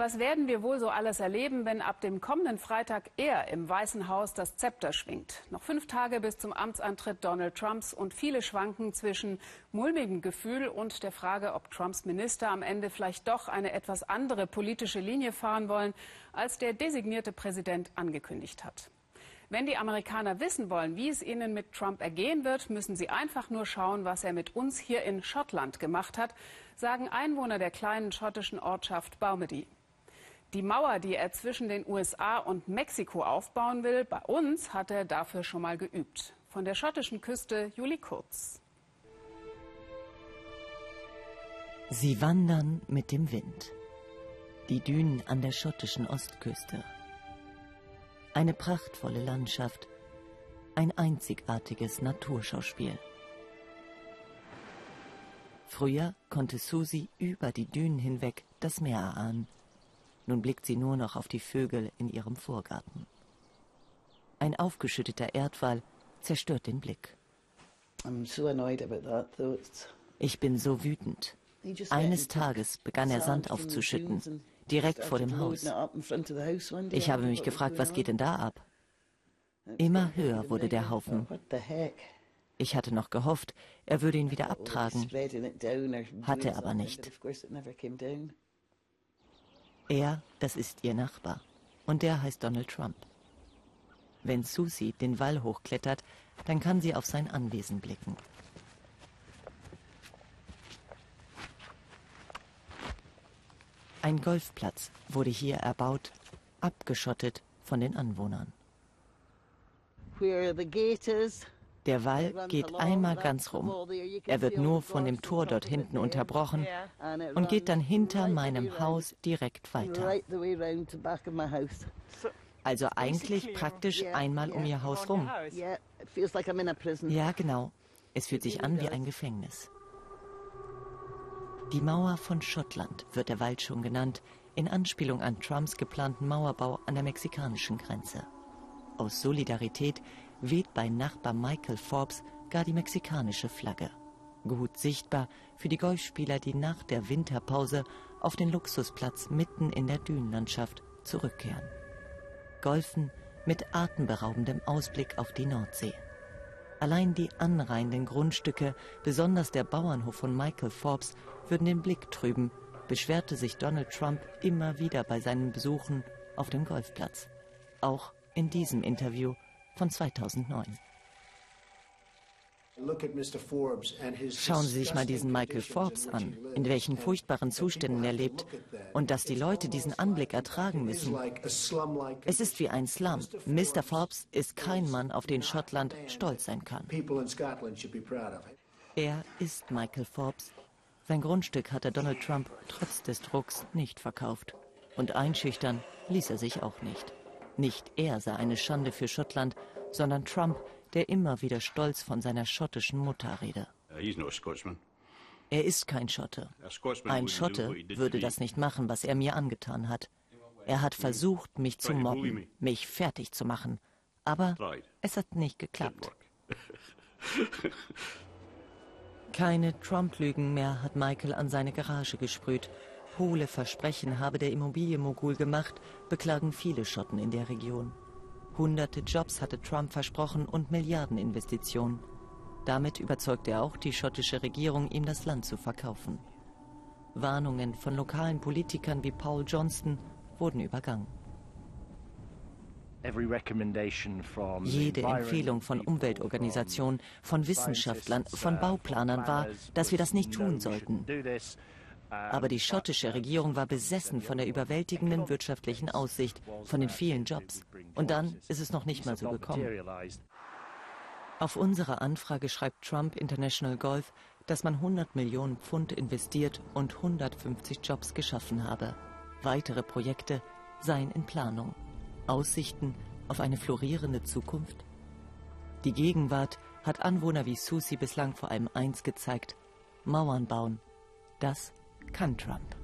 Was werden wir wohl so alles erleben, wenn ab dem kommenden Freitag er im Weißen Haus das Zepter schwingt? Noch fünf Tage bis zum Amtsantritt Donald Trumps und viele schwanken zwischen mulmigem Gefühl und der Frage, ob Trumps Minister am Ende vielleicht doch eine etwas andere politische Linie fahren wollen, als der designierte Präsident angekündigt hat. Wenn die Amerikaner wissen wollen, wie es ihnen mit Trump ergehen wird, müssen sie einfach nur schauen, was er mit uns hier in Schottland gemacht hat, sagen Einwohner der kleinen schottischen Ortschaft Baumedy. Die Mauer, die er zwischen den USA und Mexiko aufbauen will, bei uns hat er dafür schon mal geübt. Von der schottischen Küste Juli Kurz. Sie wandern mit dem Wind. Die Dünen an der schottischen Ostküste. Eine prachtvolle Landschaft, ein einzigartiges Naturschauspiel. Früher konnte Susi über die Dünen hinweg das Meer erahnen. Nun blickt sie nur noch auf die Vögel in ihrem Vorgarten. Ein aufgeschütteter Erdwall zerstört den Blick. Ich bin so wütend. Eines Tages begann er Sand aufzuschütten, direkt vor dem Haus. Ich habe mich gefragt, was geht denn da ab? Immer höher wurde der Haufen. Ich hatte noch gehofft, er würde ihn wieder abtragen, hatte aber nicht. Er, das ist ihr Nachbar. Und der heißt Donald Trump. Wenn Susie den Wall hochklettert, dann kann sie auf sein Anwesen blicken. Ein Golfplatz wurde hier erbaut, abgeschottet von den Anwohnern. Where are the gators? Der Wall geht einmal ganz rum. Er wird nur von dem Tor dort hinten unterbrochen und geht dann hinter meinem Haus direkt weiter. Also eigentlich praktisch einmal um ihr Haus rum. Ja, genau. Es fühlt sich an wie ein Gefängnis. Die Mauer von Schottland wird der Wald schon genannt, in Anspielung an Trumps geplanten Mauerbau an der mexikanischen Grenze. Aus Solidarität weht bei Nachbar Michael Forbes gar die mexikanische Flagge. Gut sichtbar für die Golfspieler, die nach der Winterpause auf den Luxusplatz mitten in der Dünenlandschaft zurückkehren. Golfen mit atemberaubendem Ausblick auf die Nordsee. Allein die anreihenden Grundstücke, besonders der Bauernhof von Michael Forbes, würden den Blick trüben, beschwerte sich Donald Trump immer wieder bei seinen Besuchen auf dem Golfplatz. Auch in diesem Interview von 2009. Schauen Sie sich mal diesen Michael Forbes an, in welchen furchtbaren Zuständen er lebt und dass die Leute diesen Anblick ertragen müssen. Es ist wie ein Slum. Mr. Forbes ist kein Mann, auf den Schottland stolz sein kann. Er ist Michael Forbes. Sein Grundstück hat er Donald Trump trotz des Drucks nicht verkauft. Und einschüchtern ließ er sich auch nicht. Nicht er sei eine Schande für Schottland, sondern Trump, der immer wieder stolz von seiner schottischen Mutter rede. Er ist kein Schotte. Ein Schotte würde das nicht machen, was er mir angetan hat. Er hat versucht, mich zu mobben, mich fertig zu machen. Aber es hat nicht geklappt. Keine Trump-Lügen mehr hat Michael an seine Garage gesprüht Hohle Versprechen habe der Immobilienmogul gemacht, beklagen viele Schotten in der Region. Hunderte Jobs hatte Trump versprochen und Milliardeninvestitionen. Damit überzeugte er auch die schottische Regierung, ihm das Land zu verkaufen. Warnungen von lokalen Politikern wie Paul Johnston wurden übergangen. Jede Empfehlung von Umweltorganisationen, von Wissenschaftlern, von Bauplanern war, dass wir das nicht tun sollten. Aber die schottische Regierung war besessen von der überwältigenden wirtschaftlichen Aussicht, von den vielen Jobs. Und dann ist es noch nicht mal so gekommen. Auf unsere Anfrage schreibt Trump International Golf, dass man 100 Millionen Pfund investiert und 150 Jobs geschaffen habe. Weitere Projekte seien in Planung. Aussichten auf eine florierende Zukunft? Die Gegenwart hat Anwohner wie Susi bislang vor allem eins gezeigt. Mauern bauen. Das kann Trump.